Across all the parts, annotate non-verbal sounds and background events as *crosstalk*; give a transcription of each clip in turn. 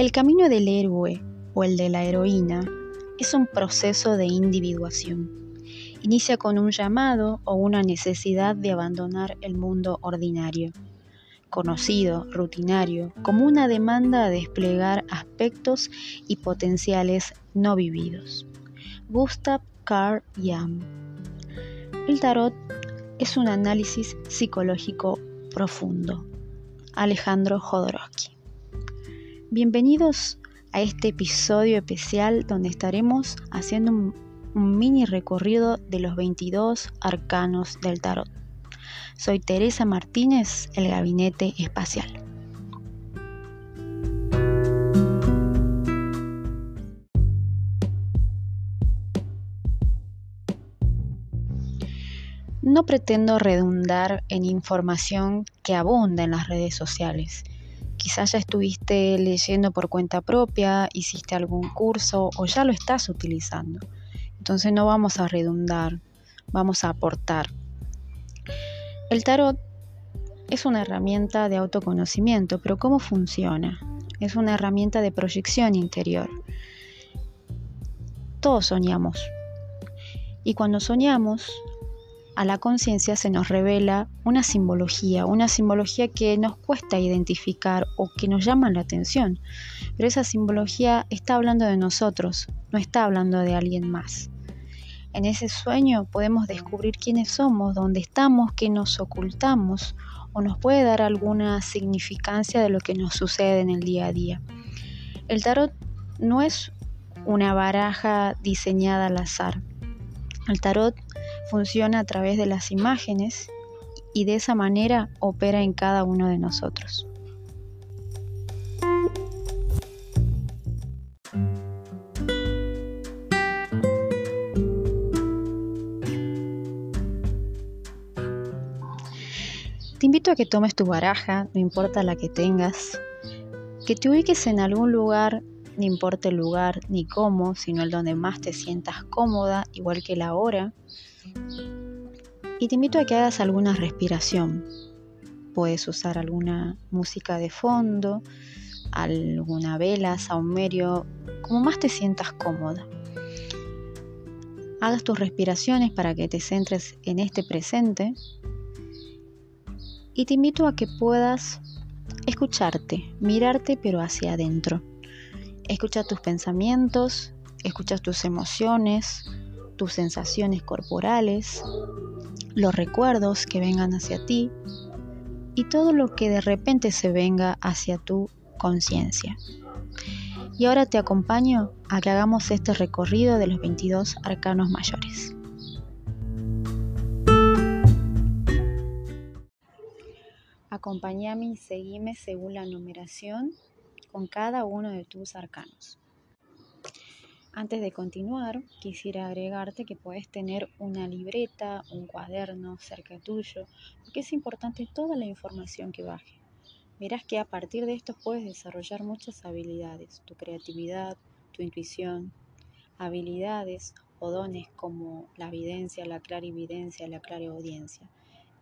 El camino del héroe o el de la heroína es un proceso de individuación. Inicia con un llamado o una necesidad de abandonar el mundo ordinario, conocido, rutinario, como una demanda a desplegar aspectos y potenciales no vividos. Gustav Karl Jung. El tarot es un análisis psicológico profundo. Alejandro Jodorowsky. Bienvenidos a este episodio especial donde estaremos haciendo un, mini recorrido de los 22 arcanos del tarot. Soy Teresa Martínez, el Gabinete Espacial. No pretendo redundar en información que abunda en las redes sociales Quizás ya estuviste leyendo por cuenta propia, hiciste algún curso o ya lo estás utilizando. Entonces no vamos a redundar, vamos a aportar. El tarot es una herramienta de autoconocimiento, pero ¿cómo funciona? Es una herramienta de proyección interior. Todos soñamos. Y cuando soñamos, a la conciencia se nos revela una simbología, una simbología que nos cuesta identificar o que nos llama la atención. Pero esa simbología está hablando de nosotros, no está hablando de alguien más. En ese sueño podemos descubrir quiénes somos, dónde estamos, qué nos ocultamos o nos puede dar alguna significancia de lo que nos sucede en el día a día. El tarot no es una baraja diseñada al azar. El tarot funciona a través de las imágenes y de esa manera opera en cada uno de nosotros. Te invito a que tomes tu baraja, no importa la que tengas, que te ubiques en algún lugar, no importa el lugar ni cómo, sino el donde más te sientas cómoda, igual que la hora, y te invito a que hagas alguna respiración. Puedes usar alguna música de fondo, alguna vela, saumerio, como más te sientas cómoda. Hagas tus respiraciones para que te centres en este presente y te invito a que puedas escucharte, mirarte pero hacia adentro. Escucha tus pensamientos, escucha tus emociones, tus sensaciones corporales, los recuerdos que vengan hacia ti y todo lo que de repente se venga hacia tu conciencia. Y ahora te acompaño a que hagamos este recorrido de los 22 arcanos mayores. Acompáñame y seguime según la numeración con cada uno de tus arcanos. Antes de continuar, quisiera agregarte que puedes tener una libreta, un cuaderno cerca tuyo, porque es importante toda la información que baje. Verás que a partir de esto puedes desarrollar muchas habilidades, tu creatividad, tu intuición, habilidades o dones como la evidencia, la clarividencia, la clareaudiencia.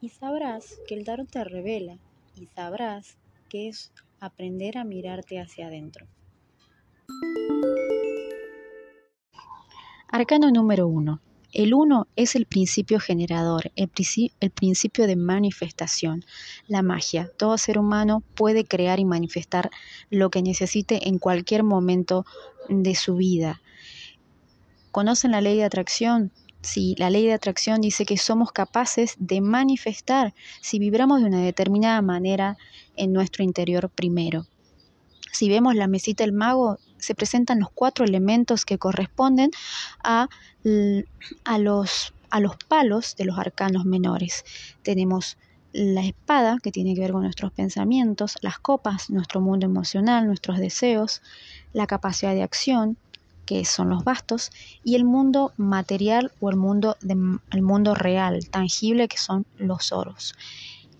Y sabrás que el tarot te revela y sabrás que es aprender a mirarte hacia adentro. Arcano número 1. El 1 es el principio generador, el, el, principio de manifestación, la magia. Todo ser humano puede crear y manifestar lo que necesite en cualquier momento de su vida. ¿Conocen la ley de atracción? Sí, la ley de atracción dice que somos capaces de manifestar si vibramos de una determinada manera en nuestro interior primero. Si vemos la mesita del mago, se presentan los cuatro elementos que corresponden a, a, los, a los palos de los arcanos menores. Tenemos la espada, que tiene que ver con nuestros pensamientos, las copas, nuestro mundo emocional, nuestros deseos, la capacidad de acción, que son los bastos, y el mundo material o el mundo, el mundo real, tangible, que son los oros.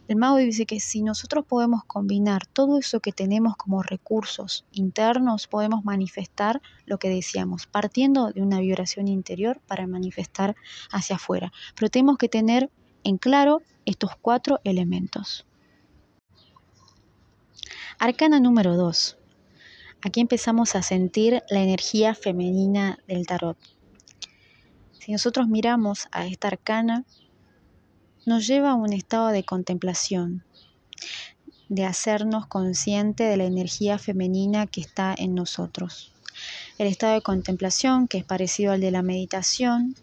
El mago dice que si nosotros podemos combinar todo eso que tenemos como recursos internos, podemos manifestar lo que decíamos, partiendo de una vibración interior para manifestar hacia afuera. Pero tenemos que tener en claro estos cuatro elementos. Arcana número 2. Aquí empezamos a sentir la energía femenina del tarot. Si nosotros miramos a esta arcana, nos lleva a un estado de contemplación, de hacernos consciente de la energía femenina que está en nosotros. El estado de contemplación, que es parecido al de la meditación,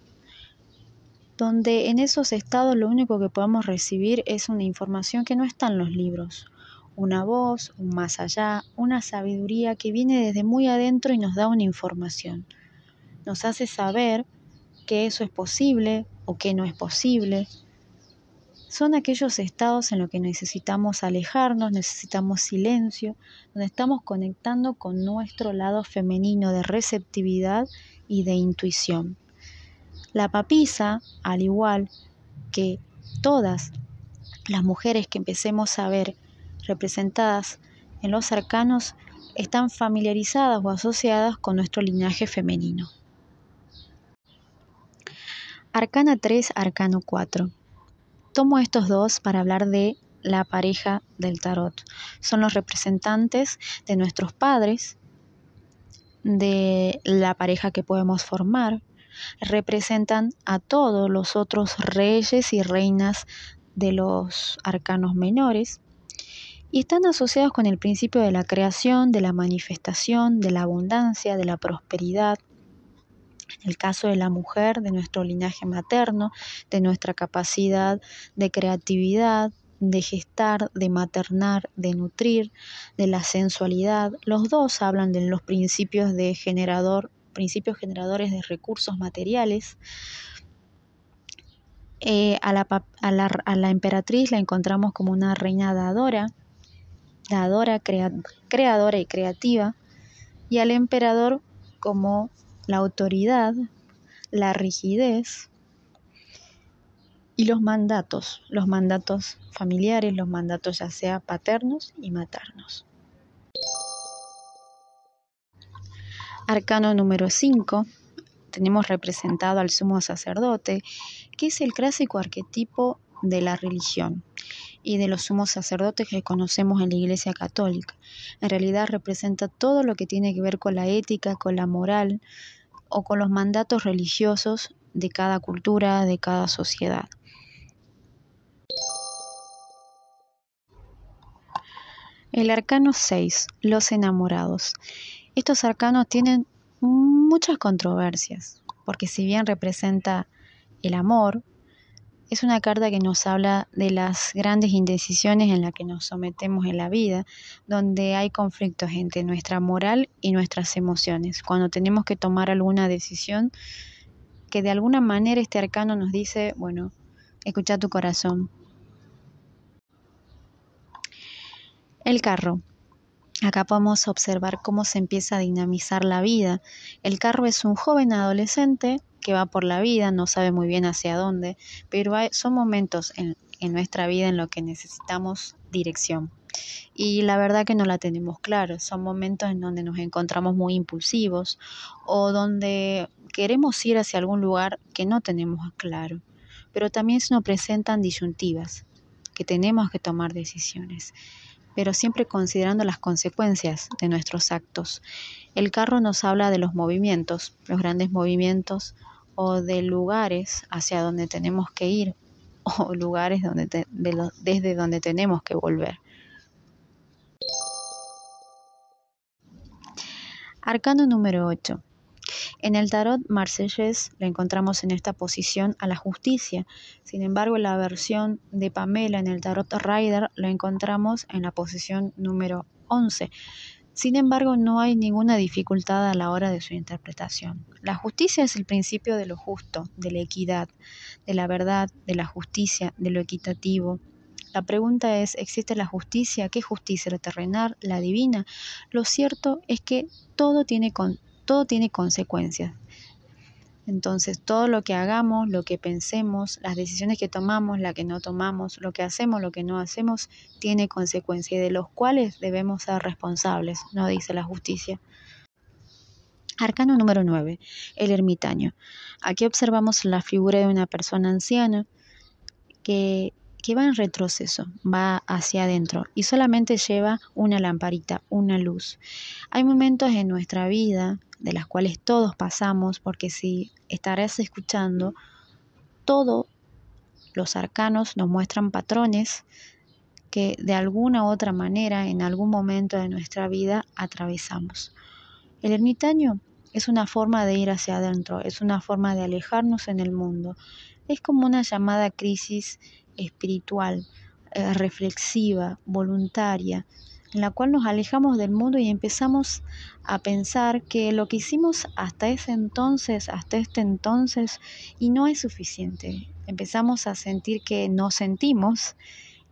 donde en esos estados lo único que podemos recibir es una información que no está en los libros, una voz, un más allá, una sabiduría que viene desde muy adentro y nos da una información. Nos hace saber que eso es posible o que no es posible. Son aquellos estados en los que necesitamos alejarnos, necesitamos silencio, donde estamos conectando con nuestro lado femenino de receptividad y de intuición. La papisa, al igual que todas las mujeres que empecemos a ver representadas en los arcanos, están familiarizadas o asociadas con nuestro linaje femenino. Arcana 3, Arcano 4. Tomo estos dos para hablar de la pareja del tarot. Son los representantes de nuestros padres, de la pareja que podemos formar, representan a todos los otros reyes y reinas de los arcanos menores y están asociados con el principio de la creación, de la manifestación, de la abundancia, de la prosperidad. El caso de la mujer, de nuestro linaje materno, de nuestra capacidad de creatividad, de gestar, de maternar, de nutrir, de la sensualidad. Los dos hablan de los principios de generador principios generadores de recursos materiales. Eh, a, la, emperatriz la encontramos como una reina dadora, dadora, creadora y creativa, y al emperador como la autoridad, la rigidez y los mandatos, los mandatos familiares, los mandatos ya sea paternos y maternos. Arcano número 5, tenemos representado al sumo sacerdote, que es el clásico arquetipo de la religión y de los sumos sacerdotes que conocemos en la Iglesia Católica. En realidad representa todo lo que tiene que ver con la ética, con la moral o con los mandatos religiosos de cada cultura, de cada sociedad. El arcano 6, los enamorados. Estos arcanos tienen muchas controversias, porque si bien representa el amor, es una carta que nos habla de las grandes indecisiones en las que nos sometemos en la vida, donde hay conflictos entre nuestra moral y nuestras emociones. Cuando tenemos que tomar alguna decisión, que de alguna manera este arcano nos dice, bueno, escucha tu corazón. El carro. Acá podemos observar cómo se empieza a dinamizar la vida. El carro es un joven adolescente que va por la vida, no sabe muy bien hacia dónde, pero son momentos en, en nuestra vida en los que necesitamos dirección. Y la verdad que no la tenemos claro. Son momentos en donde nos encontramos muy impulsivos o donde queremos ir hacia algún lugar que no tenemos claro. Pero también se nos presentan disyuntivas, que tenemos que tomar decisiones pero siempre considerando las consecuencias de nuestros actos. El carro nos habla de los movimientos, los grandes movimientos o de lugares hacia donde tenemos que ir *laughs* o lugares donde desde donde tenemos que volver. Arcano número 8. En el tarot marsellés le encontramos en esta posición a la justicia. Sin embargo, en la versión de Pamela en el tarot Rider lo encontramos en la posición número 11. Sin embargo, no hay ninguna dificultad a la hora de su interpretación. La justicia es el principio de lo justo, de la equidad, de la verdad, de la justicia, de lo equitativo, la pregunta es, ¿existe la justicia? ¿Qué justicia? ¿La terrenal? ¿La divina? Lo cierto es que todo tiene, con, todo tiene consecuencias. Entonces, todo lo que hagamos, lo que pensemos, las decisiones que tomamos, las que no tomamos, lo que hacemos, lo que no hacemos, tiene consecuencias, de los cuales debemos ser responsables, no dice la justicia. Arcano número 9, el ermitaño. Aquí observamos la figura de una persona anciana que, que va en retroceso, va hacia adentro y solamente lleva una lamparita, una luz. Hay momentos en nuestra vida de las cuales todos pasamos, porque si estarás escuchando, todos los arcanos nos muestran patrones que de alguna u otra manera en algún momento de nuestra vida atravesamos. El ermitaño es una forma de ir hacia adentro, es una forma de alejarnos en el mundo. Es como una llamada crisis espiritual, eh, reflexiva, voluntaria, en la cual nos alejamos del mundo y empezamos a pensar que lo que hicimos hasta ese entonces, hasta este entonces, y no es suficiente. Empezamos a sentir que no sentimos,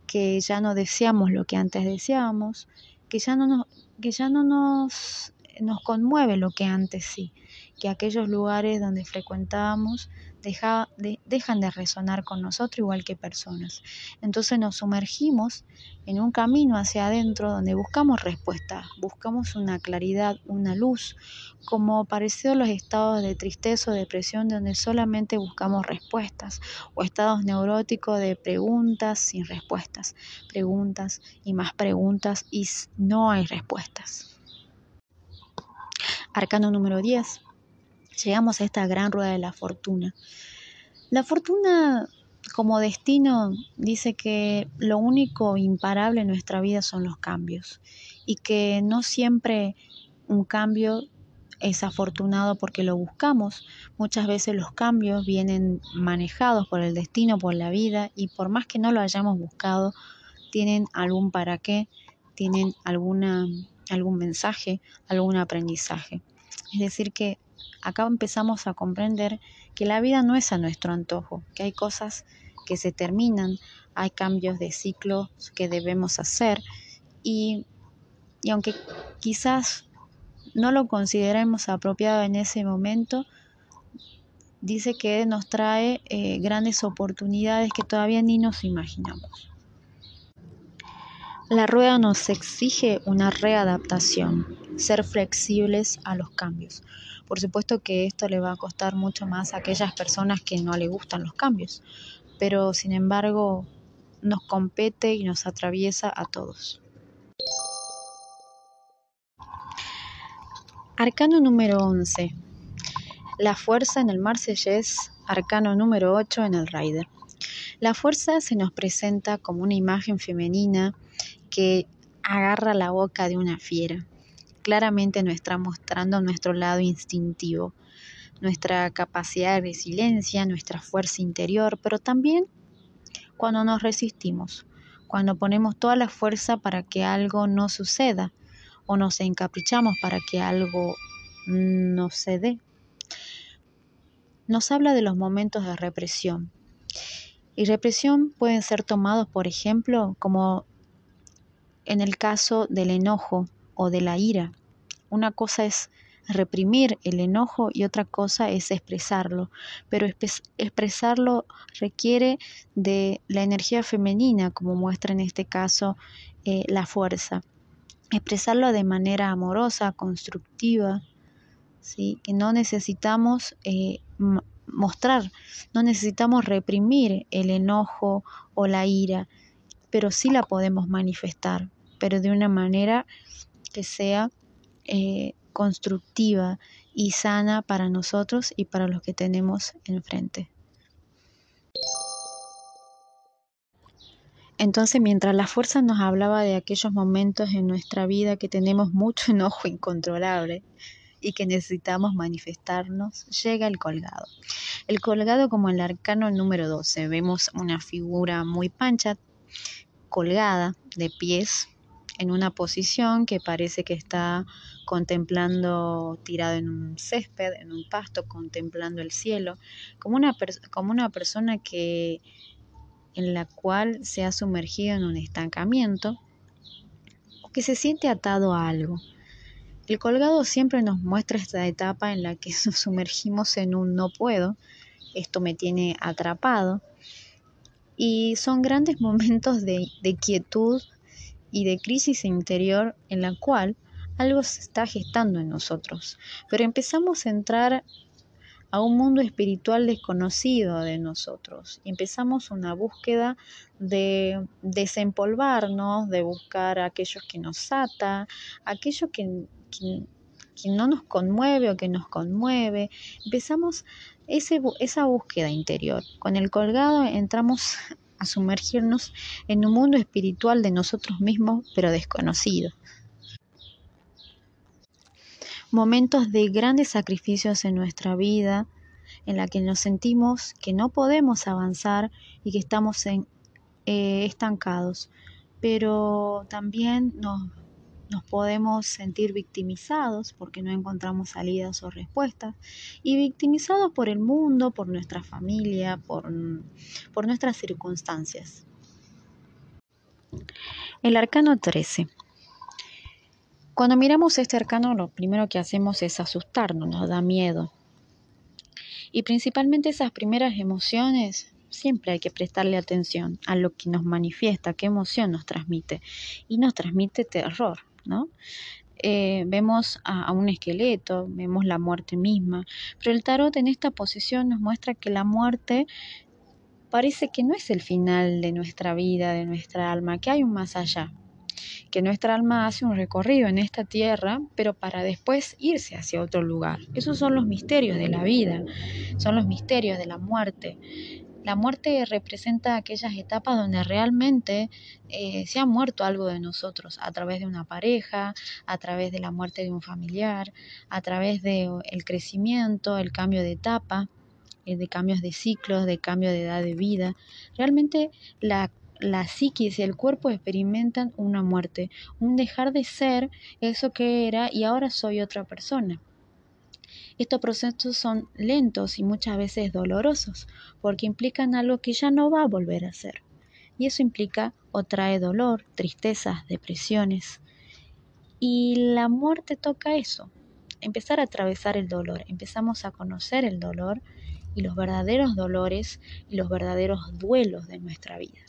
que ya no deseamos lo que antes deseábamos, que ya no nos, que ya no nos, nos conmueve lo que antes sí, que aquellos lugares donde frecuentábamos dejan de resonar con nosotros igual que personas. Entonces nos sumergimos en un camino hacia adentro donde buscamos respuestas, buscamos una claridad, una luz, como parecido los estados de tristeza o depresión donde solamente buscamos respuestas, o estados neuróticos de preguntas sin respuestas, preguntas y más preguntas y no hay respuestas. Arcano número 10 llegamos a esta gran rueda de la fortuna. La fortuna como destino dice que lo único imparable en nuestra vida son los cambios y que no siempre un cambio es afortunado porque lo buscamos. Muchas veces los cambios vienen manejados por el destino, por la vida y por más que no lo hayamos buscado, tienen algún para qué, tienen alguna, algún mensaje, algún aprendizaje. Es decir, que acá empezamos a comprender que la vida no es a nuestro antojo, que hay cosas que se terminan, hay cambios de ciclo que debemos hacer y, aunque quizás no lo consideremos apropiado en ese momento, dice que nos trae eh, grandes oportunidades que todavía ni nos imaginamos. La rueda nos exige una readaptación, ser flexibles a los cambios. Por supuesto que esto le va a costar mucho más a aquellas personas que no le gustan los cambios, pero sin embargo nos compete y nos atraviesa a todos. Arcano número 11. La fuerza en el Marsellés, arcano número 8 en el Rider. La fuerza se nos presenta como una imagen femenina que agarra la boca de una fiera claramente nos está mostrando nuestro lado instintivo, nuestra capacidad de resiliencia, nuestra fuerza interior, pero también cuando nos resistimos, cuando ponemos toda la fuerza para que algo no suceda o nos encaprichamos para que algo no se dé. Nos habla de los momentos de represión. Y represión pueden ser tomados, por ejemplo, como en el caso del enojo o de la ira. Una cosa es reprimir el enojo y otra cosa es expresarlo, pero expresarlo requiere de la energía femenina, como muestra en este caso eh, la fuerza. Expresarlo de manera amorosa, constructiva, ¿sí? que no necesitamos eh, mostrar, no necesitamos reprimir el enojo o la ira, pero sí la podemos manifestar, pero de una manera que sea eh, constructiva y sana para nosotros y para los que tenemos enfrente. Entonces, mientras la fuerza nos hablaba de aquellos momentos en nuestra vida que tenemos mucho enojo incontrolable y que necesitamos manifestarnos, llega el colgado. El colgado como el arcano número 12. Vemos una figura muy pancha, colgada de pies en una posición que parece que está contemplando tirado en un césped, en un pasto, contemplando el cielo, como una, como una persona que en la cual se ha sumergido en un estancamiento o que se siente atado a algo. El colgado siempre nos muestra esta etapa en la que *laughs* nos sumergimos en un no puedo, esto me tiene atrapado, y son grandes *laughs* momentos de, de quietud, y de crisis interior en la cual algo se está gestando en nosotros. Pero empezamos a entrar a un mundo espiritual desconocido de nosotros. Empezamos una búsqueda de desempolvarnos, de buscar aquellos que nos ata, aquello que, que, no nos conmueve o que nos conmueve. Empezamos ese, esa búsqueda interior. Con el colgado entramos a sumergirnos en un mundo espiritual de nosotros mismos, pero desconocido. Momentos de grandes sacrificios en nuestra vida, en la que nos sentimos que no podemos avanzar y que estamos eh, estancados, pero también nos, nos podemos sentir victimizados porque no encontramos salidas o respuestas y victimizados por el mundo, por nuestra familia, por, por nuestras circunstancias. El arcano 13 cuando miramos este arcano, lo primero que hacemos es asustarnos, nos da miedo. Y principalmente esas primeras emociones, siempre hay que prestarle atención a lo que nos manifiesta, qué emoción nos transmite. Y nos transmite terror, Eh, vemos a, un esqueleto, vemos la muerte misma, pero el tarot en esta posición nos muestra que la muerte parece que no es el final de nuestra vida, de nuestra alma, que hay un más allá, que nuestra alma hace un recorrido en esta tierra, pero para después irse hacia otro lugar. Esos son los misterios de la vida, son los misterios de la muerte. La muerte representa aquellas etapas donde realmente eh, se ha muerto algo de nosotros, a través de una pareja, a través de la muerte de un familiar, a través del el crecimiento, el cambio de etapa, eh, de cambios de ciclos, de cambio de edad de vida. Realmente la la psiquis y el cuerpo experimentan una muerte, un dejar de ser eso que era y ahora soy otra persona. Estos procesos son lentos y muchas veces dolorosos porque implican algo que ya no va a volver a ser. Y eso implica o trae dolor, tristezas, depresiones. Y la muerte toca eso, empezar a atravesar el dolor. Empezamos a conocer el dolor y los verdaderos dolores y los verdaderos duelos de nuestra vida.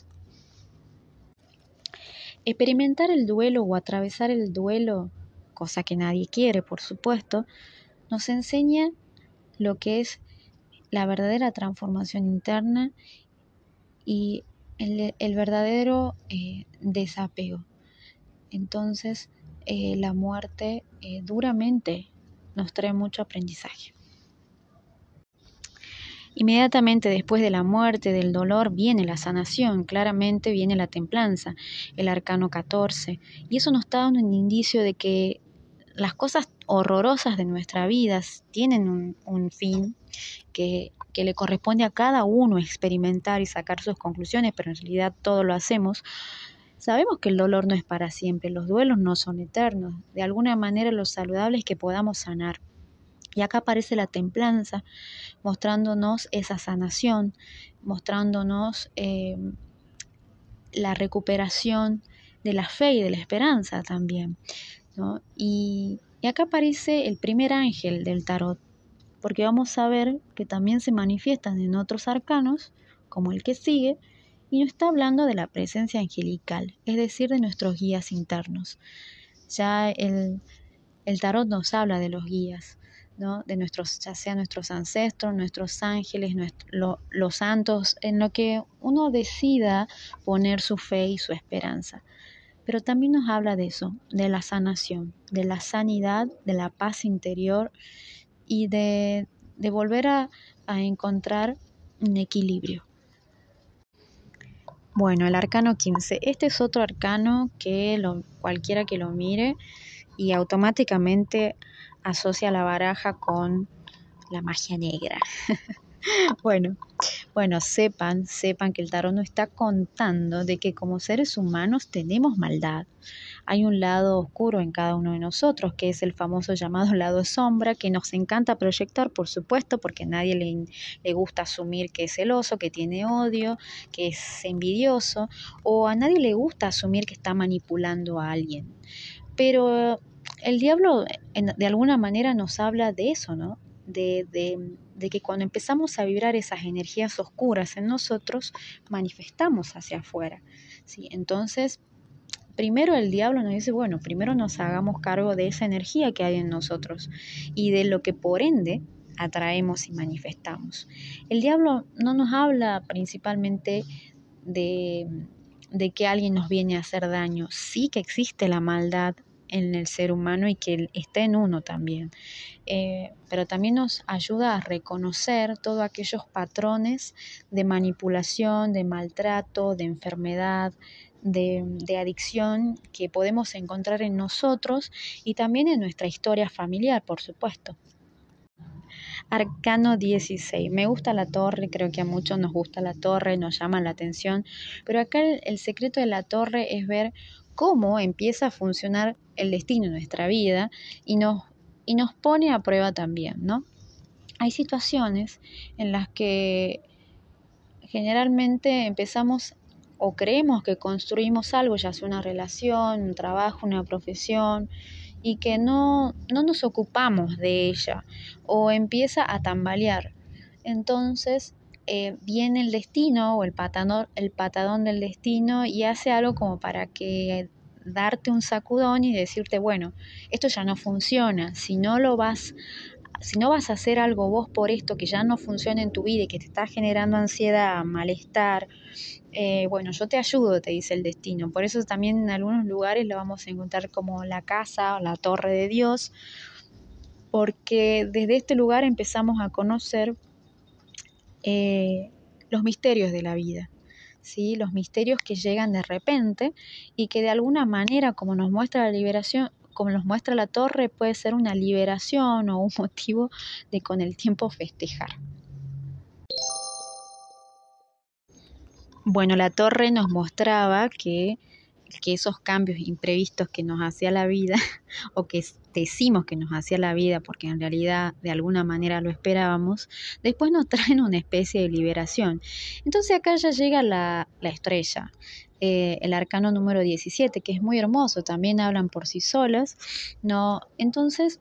Experimentar el duelo o atravesar el duelo, cosa que nadie quiere, por supuesto, nos enseña lo que es la verdadera transformación interna y el, verdadero eh, desapego. Entonces, eh, la muerte eh, duramente nos trae mucho aprendizaje. Inmediatamente después de la muerte, del dolor, viene la sanación, claramente viene la templanza, el arcano 14. Y eso nos dando un indicio de que las cosas horrorosas de nuestra vida tienen un, fin que, le corresponde a cada uno experimentar y sacar sus conclusiones, pero en realidad todo lo hacemos. Sabemos que el dolor no es para siempre, los duelos no son eternos. De alguna manera lo saludable es que podamos sanar. Y acá aparece la templanza, mostrándonos esa sanación, mostrándonos eh, la recuperación de la fe y de la esperanza también. Y, acá aparece el primer ángel del tarot, porque vamos a ver que también se manifiestan en otros arcanos, como el que sigue, y nos está hablando de la presencia angelical, es decir, de nuestros guías internos. Ya el, el tarot nos habla de los guías, de nuestros, ya sea nuestros ancestros, nuestros ángeles, los santos, en lo que uno decida poner su fe y su esperanza. Pero también nos habla de eso, de la sanación, de la sanidad, de la paz interior y de, volver a, encontrar un equilibrio. Bueno, el arcano 15. Este es otro arcano que cualquiera que lo mire y automáticamente asocia la baraja con la magia negra. *laughs* bueno, bueno, sepan, sepan que el tarot nos está contando de que como seres humanos tenemos maldad. Hay un lado oscuro en cada uno de nosotros, que es el famoso llamado *laughs* lado sombra, que nos encanta proyectar, por supuesto, porque a nadie le, le gusta asumir que es celoso, que tiene odio, que es envidioso, o a nadie le gusta asumir que está manipulando a alguien. Pero el diablo de alguna manera nos habla de eso, ¿no? De, de, que cuando empezamos a vibrar esas energías oscuras en nosotros, manifestamos hacia afuera. ¿sí? Entonces, primero el diablo nos dice, bueno, primero nos hagamos cargo de esa energía que hay en nosotros y de lo que por ende atraemos y manifestamos. El diablo no nos habla principalmente de, de que alguien nos viene a hacer daño. Sí que existe la maldad en el ser humano y que está en uno también. Eh, pero también nos ayuda a reconocer todos aquellos patrones de manipulación, de maltrato, de enfermedad, de, de, adicción que podemos encontrar en nosotros y también en nuestra historia familiar, por supuesto. Arcano 16. Me gusta la torre, creo que a muchos nos gusta la torre, nos llama la atención, pero acá el, secreto de la torre es ver cómo empieza a funcionar el destino de nuestra vida y nos, y nos pone a prueba también, ¿no? Hay situaciones en las que generalmente empezamos o creemos que construimos algo, ya sea una relación, un trabajo, una profesión, y que no, no nos ocupamos de ella o empieza a tambalear. Entonces eh, viene el destino o el patadón, el patadón del destino y hace algo como para que darte un sacudón y decirte, bueno, esto ya no funciona, si no lo vas si no vas a hacer algo vos por esto que ya no funciona en tu vida y que te está generando ansiedad, malestar, eh, bueno, yo te ayudo, te dice el destino. Por eso también en algunos lugares lo vamos a encontrar como la casa o la torre de Dios, porque desde este lugar empezamos a conocer eh, los misterios de la vida. ¿Sí? los misterios que llegan de repente y que de alguna manera, como nos muestra la liberación, como nos muestra la torre, puede ser una liberación o un *laughs* motivo de con el tiempo festejar. Bueno, la torre nos mostraba que, que esos cambios imprevistos que nos hacía la vida, *laughs* o que decimos que nos hacía la vida, porque en realidad de alguna manera lo esperábamos, después nos *laughs* traen una especie de liberación. Entonces acá ya llega la, la estrella, eh, el arcano número 17, que es muy hermoso, también hablan por sí solas, ¿no? Entonces,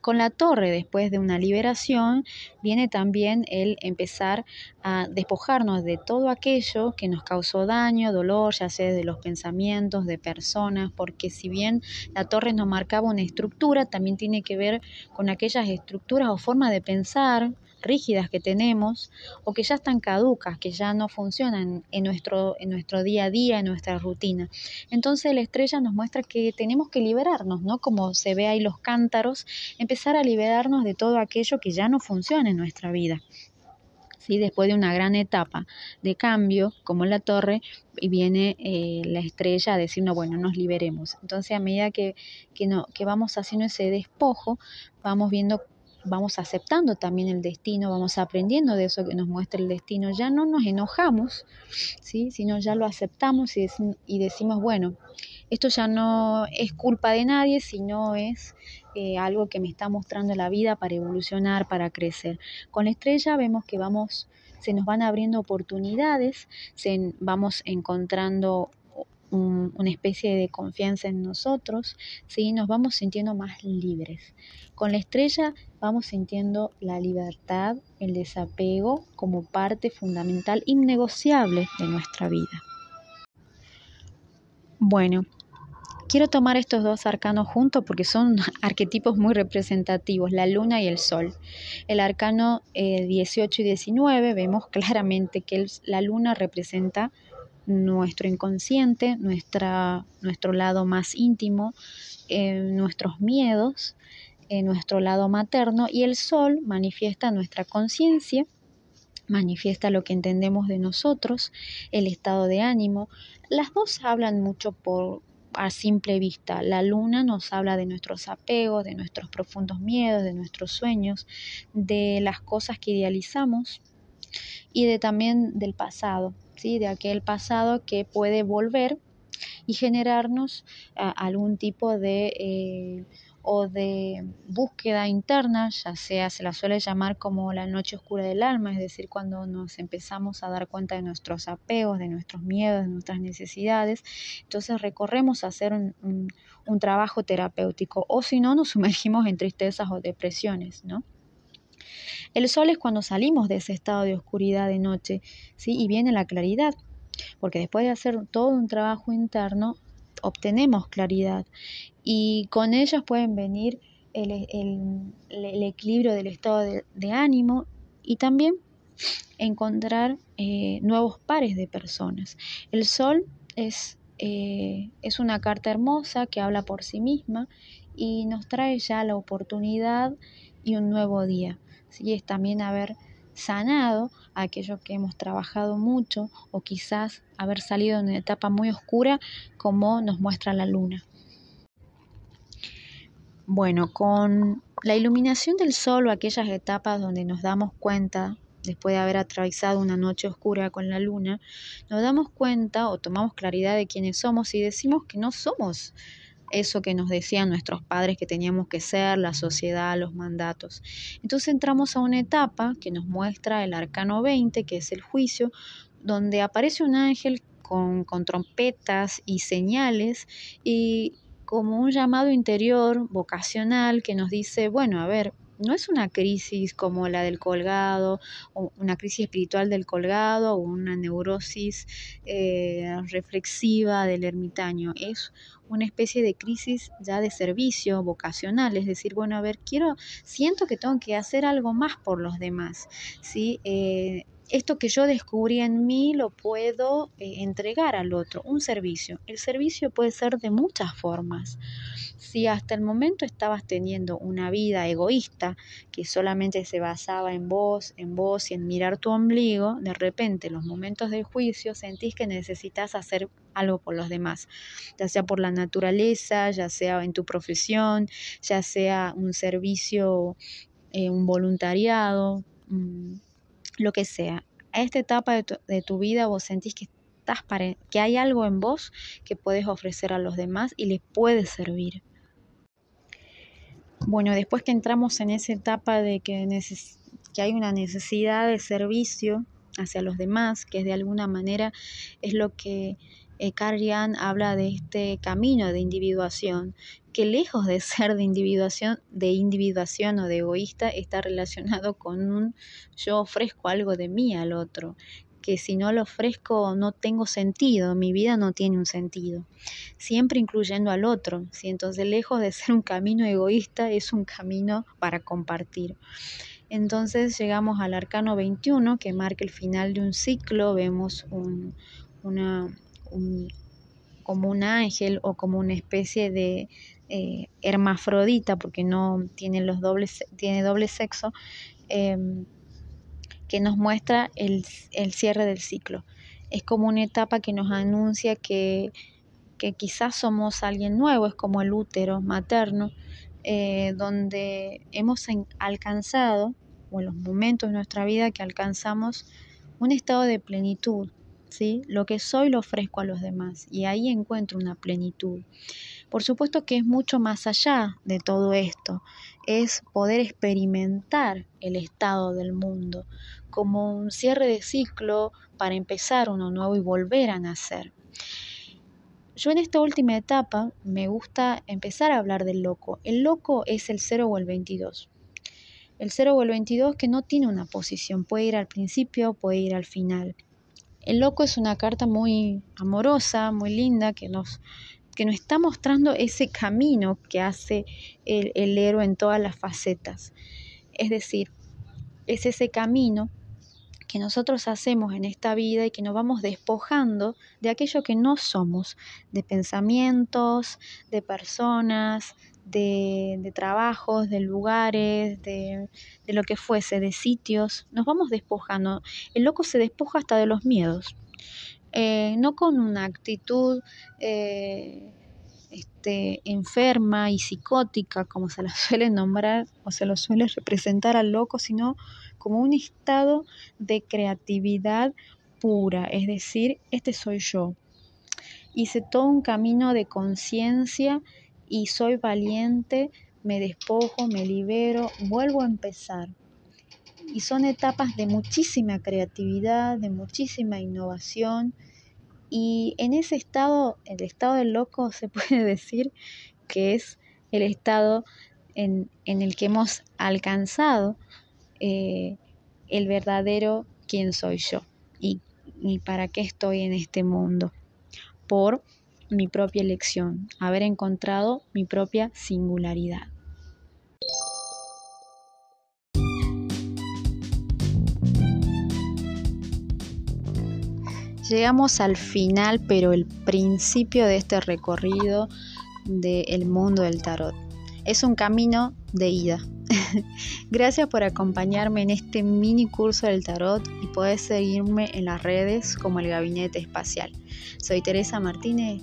con la torre, después de una liberación, viene también el empezar a despojarnos de todo aquello que nos causó daño, dolor, ya sea de los pensamientos, de personas, porque si bien la torre nos marcaba una estructura, también tiene que ver con aquellas estructuras o formas de pensar, rígidas que tenemos o que ya están caducas, que ya no funcionan en nuestro, en nuestro día a día, en nuestra rutina. Entonces la estrella nos muestra que tenemos que liberarnos, ¿no? Como se ve ahí los cántaros, empezar a liberarnos de todo aquello que ya no funciona en nuestra vida. ¿Sí? Después de una gran etapa de cambio, como la torre, y viene eh, la estrella a decirnos, bueno, nos liberemos. Entonces, a medida que, que, no, que vamos haciendo ese despojo, vamos viendo vamos aceptando también el destino, vamos aprendiendo de eso que nos muestra el destino, ya no nos enojamos, ¿sí? sino ya lo aceptamos y, decimos, bueno, esto ya no es culpa de nadie, sino es eh, algo que me está mostrando la vida para evolucionar, para crecer. Con la estrella vemos que vamos, se nos van abriendo oportunidades, se, vamos encontrando una especie de confianza en nosotros, ¿sí? nos vamos sintiendo más libres. Con la estrella vamos sintiendo la libertad, el desapego como parte fundamental, innegociable de nuestra vida. Bueno, quiero tomar estos dos arcanos juntos porque son *laughs* arquetipos muy representativos, la luna y el sol. El arcano 18 eh, y 19 vemos claramente que la luna representa nuestro inconsciente, nuestra, nuestro lado más íntimo, eh, nuestros miedos, eh, nuestro lado materno y el sol manifiesta nuestra conciencia, manifiesta lo que entendemos de nosotros, el estado de ánimo. Las dos hablan mucho por a simple vista. La luna nos habla de nuestros apegos, de nuestros profundos miedos, de nuestros sueños, de las cosas que idealizamos y de también del pasado, ¿sí? de aquel pasado que puede volver y generarnos algún tipo de eh, o de búsqueda interna, ya sea se la suele llamar como la noche oscura del alma, es decir, cuando nos empezamos a dar cuenta de nuestros apegos, de nuestros miedos, de nuestras necesidades, entonces recorremos a hacer un trabajo terapéutico o si no nos sumergimos en tristezas o depresiones, ¿no? El sol es cuando salimos de ese estado de oscuridad de noche, ¿sí? Y viene la claridad, porque después de hacer todo un trabajo interno, obtenemos claridad y con ellas pueden venir el, equilibrio del estado de, ánimo y también encontrar eh, nuevos pares de personas. El sol es, eh, es una carta hermosa que habla por sí misma y nos trae ya la oportunidad y un nuevo día. ¿Sí? Es también haber sanado a aquellos que hemos trabajado mucho o quizás haber salido en una etapa muy oscura como nos muestra la luna. Bueno, con la iluminación del sol o aquellas etapas donde nos damos cuenta, después de haber atravesado una noche oscura con la luna, nos damos cuenta o tomamos claridad de quiénes somos y decimos que no somos eso que nos decían nuestros padres que teníamos que ser, la sociedad, los mandatos. Entonces entramos a una etapa que nos muestra el arcano 20, que es el juicio, donde aparece un ángel con, con trompetas y señales y como un llamado interior vocacional que nos dice, bueno, a ver, no es una crisis como la del colgado, o una crisis espiritual del colgado, o una neurosis eh, reflexiva del ermitaño, es una especie de crisis ya de servicio vocacional, es decir, bueno, a ver, quiero, siento que tengo que hacer algo más por los demás, ¿sí? Eh, esto que yo descubrí en mí lo puedo eh, entregar al otro, un servicio. El servicio puede ser de muchas formas. Si hasta el momento estabas teniendo una vida egoísta que solamente se basaba en vos, en vos y en mirar tu ombligo, de repente en los momentos del juicio sentís que necesitas hacer algo por los demás, ya sea por la naturaleza, ya sea en tu profesión, ya sea un servicio, eh, un voluntariado. Mm, lo que sea. A esta etapa de tu, vida vos sentís que, estás para, que hay algo en vos que puedes ofrecer a los demás y les puede servir. Bueno, después que entramos en esa etapa de que, que hay una necesidad de servicio hacia los demás, que de alguna manera es lo que eh, habla de este camino de individuación, que lejos de ser de individuación, de individuación o de egoísta, está relacionado con un yo ofrezco algo de mí al otro, que si no lo ofrezco no tengo sentido, mi vida no tiene un sentido, siempre incluyendo al otro, si entonces lejos de ser un camino egoísta es un camino para compartir. Entonces llegamos al arcano 21 que marca el final de un ciclo, vemos un, una, como un ángel o como una especie de eh, hermafrodita, porque no tiene, los dobles, tiene doble sexo, em, que nos muestra el, cierre del ciclo. Es como una etapa que nos anuncia que, que quizás somos alguien nuevo, es como el útero materno, eh, donde hemos alcanzado, o en los momentos de nuestra vida que alcanzamos, un estado de plenitud, ¿sí? Lo que soy lo ofrezco a los demás y ahí encuentro una plenitud. Por supuesto que es mucho más allá de todo esto, es poder experimentar el estado del mundo como un cierre de ciclo para empezar uno nuevo y volver a nacer. Yo en esta última etapa me gusta empezar a hablar del loco. El loco es el 0 o el 22. El 0 o el 22 que no tiene una posición, puede ir al principio, puede ir al final. El loco es una carta muy amorosa, muy linda, que nos, que nos está mostrando ese camino que hace el, el héroe en todas las facetas. Es decir, es ese camino que nosotros hacemos en esta vida y que nos vamos despojando de aquello que no somos, de pensamientos, de personas, de, trabajos, de lugares, de, lo que fuese, de sitios, nos vamos despojando. El loco se despoja hasta de los miedos, eh, no con una actitud eh, este, enferma y psicótica, como se la *laughs* suele nombrar o se lo suele representar al loco, sino como un estado de creatividad pura, es decir, este soy yo. Hice todo un camino de conciencia y soy valiente, me despojo, me libero, vuelvo a empezar. Y son etapas de muchísima creatividad, de muchísima innovación. Y en ese estado, el estado del loco, *laughs* se puede decir que es el estado en, el que hemos alcanzado eh, el verdadero quién soy yo y, y para qué estoy en este mundo. Por mi propia elección, haber encontrado mi propia singularidad. Llegamos al final, pero el principio de este recorrido del mundo del tarot. Es un camino de ida. *laughs* Gracias por acompañarme en este mini curso del tarot y podés seguirme en las redes como el Gabinete Espacial. Soy Teresa Martínez